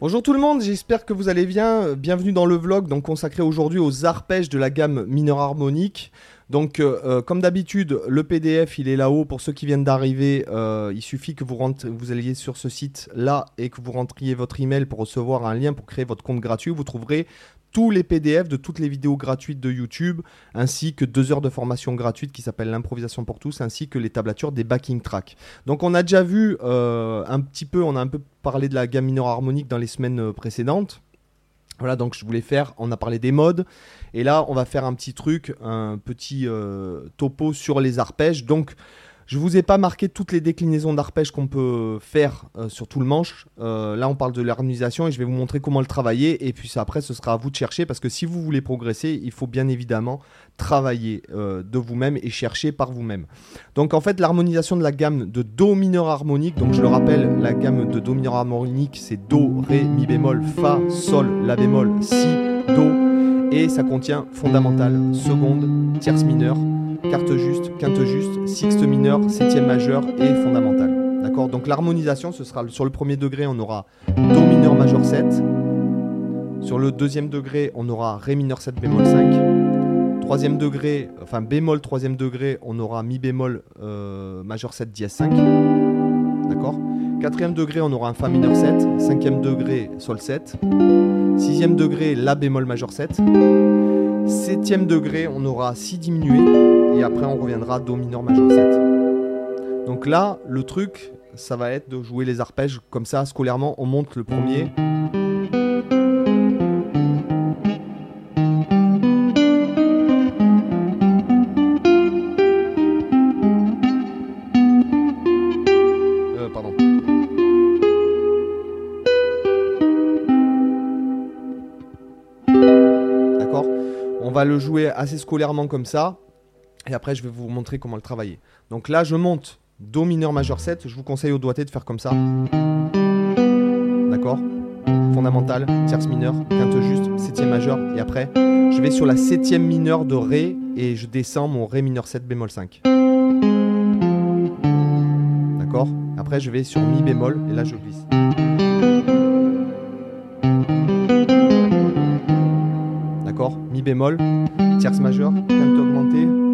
Bonjour tout le monde, j'espère que vous allez bien. Bienvenue dans le vlog donc consacré aujourd'hui aux arpèges de la gamme mineur harmonique. Donc euh, euh, comme d'habitude, le PDF il est là-haut pour ceux qui viennent d'arriver. Euh, il suffit que vous, vous alliez sur ce site là et que vous rentriez votre email pour recevoir un lien pour créer votre compte gratuit. Vous trouverez tous les PDF de toutes les vidéos gratuites de YouTube, ainsi que deux heures de formation gratuite qui s'appelle l'improvisation pour tous, ainsi que les tablatures des backing tracks. Donc on a déjà vu euh, un petit peu, on a un peu parlé de la gamme mineure harmonique dans les semaines euh, précédentes. Voilà, donc je voulais faire, on a parlé des modes, et là on va faire un petit truc, un petit euh, topo sur les arpèges. Donc je vous ai pas marqué toutes les déclinaisons d'arpèges qu'on peut faire euh, sur tout le manche. Euh, là, on parle de l'harmonisation et je vais vous montrer comment le travailler. Et puis après, ce sera à vous de chercher parce que si vous voulez progresser, il faut bien évidemment travailler euh, de vous-même et chercher par vous-même. Donc en fait, l'harmonisation de la gamme de Do mineur harmonique, donc je le rappelle, la gamme de Do mineur harmonique, c'est Do, Ré, Mi bémol, Fa, Sol, La bémol, Si, Do. Et ça contient fondamental, seconde, tierce mineure, carte juste, quinte juste, sixte mineur, septième majeur et fondamental. D'accord? Donc l'harmonisation, ce sera sur le premier degré, on aura Do mineur majeur 7. Sur le deuxième degré, on aura Ré mineur 7 bémol 5. Troisième degré, enfin bémol troisième degré, on aura Mi bémol euh, majeur 7 dièse 5. D'accord? Quatrième degré, on aura un Fa mineur 7. Cinquième degré, Sol 7. Sixième degré, La bémol majeur 7. Septième degré, on aura Si diminué. Et après, on reviendra Do mineur majeur 7. Donc là, le truc, ça va être de jouer les arpèges comme ça, scolairement. On monte le premier. Euh. D'accord? On va le jouer assez scolairement comme ça. Et après, je vais vous montrer comment le travailler. Donc là, je monte Do mineur majeur 7. Je vous conseille au doigté de faire comme ça. D'accord? Fondamental, tierce mineure, quinte juste, septième majeur. Et après, je vais sur la septième mineure de Ré et je descends mon Ré mineur 7 bémol 5. D'accord? Après, je vais sur Mi bémol et là, je glisse. D'accord? Mi bémol, tierce majeure, quinte augmentée,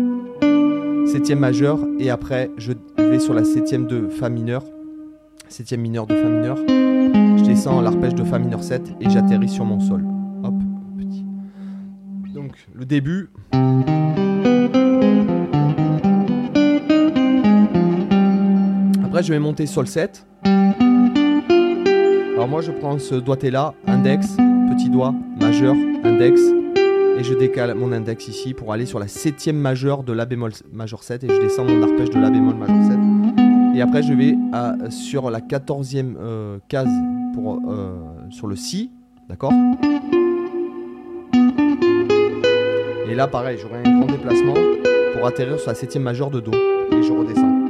septième majeur et après je vais sur la septième de Fa mineur, septième mineur de Fa mineur, je descends l'arpège de Fa mineur 7 et j'atterris sur mon sol. Hop, petit. Donc le début. Après je vais monter Sol 7. Alors moi je prends ce doigté là, index, petit doigt, majeur, index, et je décale mon index ici pour aller sur la septième majeure de La bémol majeur 7 et je descends mon arpège de La bémol majeur 7. Et après je vais sur la quatorzième euh, case pour, euh, sur le Si, d'accord? Et là pareil, j'aurai un grand déplacement pour atterrir sur la septième majeure de Do et je redescends.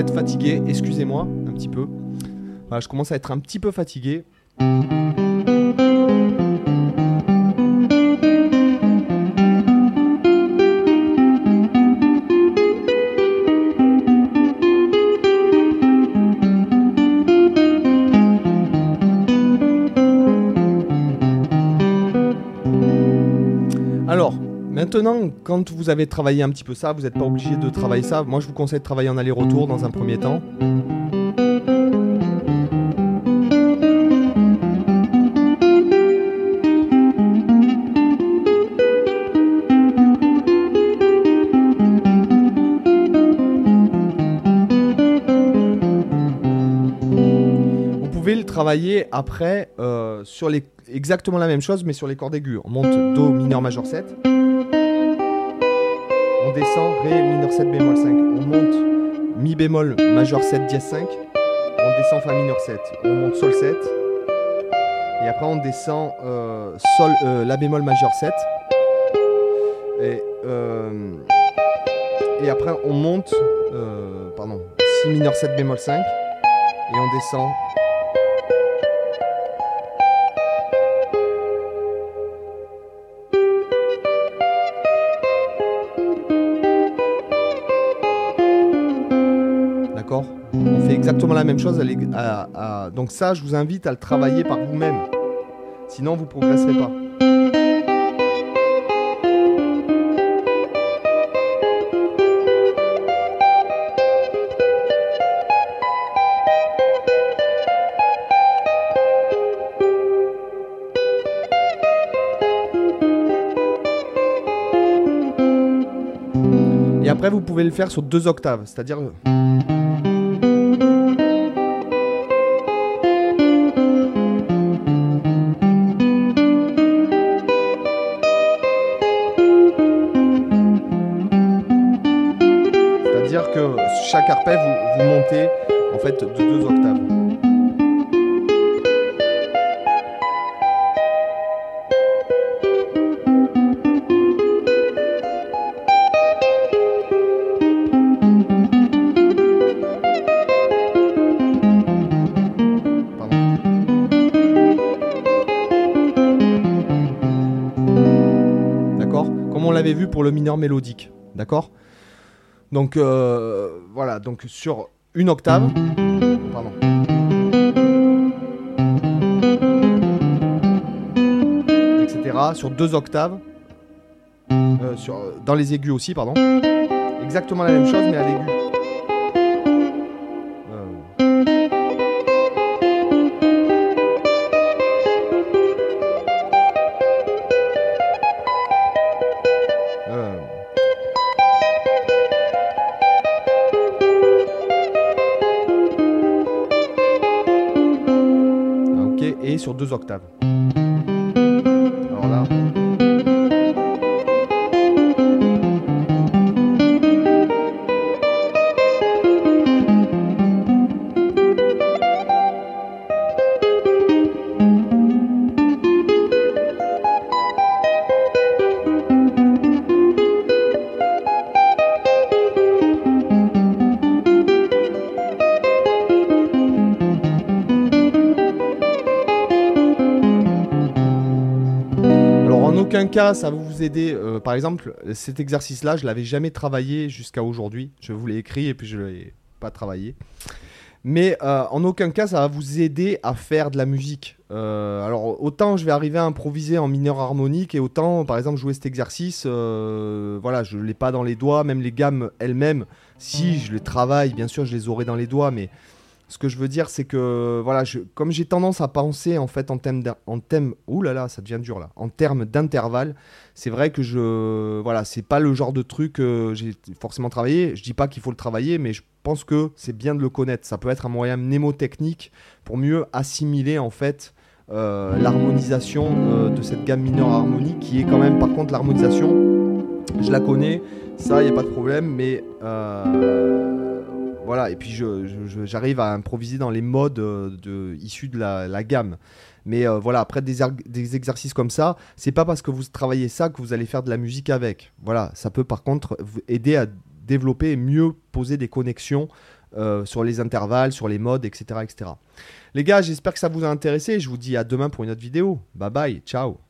Être fatigué, excusez-moi un petit peu. Je commence à être un petit peu fatigué. Maintenant, quand vous avez travaillé un petit peu ça, vous n'êtes pas obligé de travailler ça. Moi, je vous conseille de travailler en aller-retour dans un premier temps. Vous pouvez le travailler après euh, sur les exactement la même chose mais sur les cordes aiguës. On monte Do mineur majeur 7. On descend Ré mineur 7 bémol 5. On monte Mi bémol majeur 7 dièse 5. On descend Fa mineur 7. On monte Sol 7. Et après on descend euh, Sol euh, La bémol majeur 7. Et, euh, et après on monte pardon, Si mineur 7 bémol 5. Et on descend exactement la même chose. Donc ça, je vous invite à le travailler par vous-même. Sinon, vous progresserez pas. Et après, vous pouvez le faire sur deux octaves, c'est-à-dire. Chaque arpège, vous, montez en fait de deux octaves. vu pour le mineur mélodique. D'accord? Donc euh, voilà, donc sur une octave. Pardon. Etc. Sur deux octaves. Euh, sur, dans les aigus aussi, pardon. Exactement la même chose, mais à l'aigu. Sur deux octaves. Aucun cas ça va vous aider. Euh, par exemple, cet exercice-là, je l'avais jamais travaillé jusqu'à aujourd'hui. Je vous l'ai écrit et puis je l'ai pas travaillé. Mais euh, en aucun cas, ça va vous aider à faire de la musique. Euh, alors, autant je vais arriver à improviser en mineur harmonique, et autant, par exemple, jouer cet exercice, voilà, je ne l'ai pas dans les doigts, même les gammes elles-mêmes, si je les travaille, bien sûr, je les aurai dans les doigts, mais ce que je veux dire, c'est que voilà, comme j'ai tendance à penser en fait en thème, en ça devient dur là, en termes d'intervalle, c'est vrai que je, voilà, c'est pas le genre de truc que j'ai forcément travaillé. Je dis pas qu'il faut le travailler, mais je pense que c'est bien de le connaître. Ça peut être un moyen mnémotechnique pour mieux assimiler en fait euh, l'harmonisation euh, de cette gamme mineure harmonique, qui est quand même, par contre, l'harmonisation, je la connais, ça, il y a pas de problème, mais euh, voilà, et puis j'arrive à improviser dans les modes euh, issus de la, gamme. Mais euh, voilà, après des, exercices comme ça, c'est pas parce que vous travaillez ça que vous allez faire de la musique avec. Voilà, ça peut par contre aider à développer et mieux poser des connexions euh, sur les intervalles, sur les modes, etc., etc. Les gars, j'espère que ça vous a intéressé. Je vous dis à demain pour une autre vidéo. Bye bye, ciao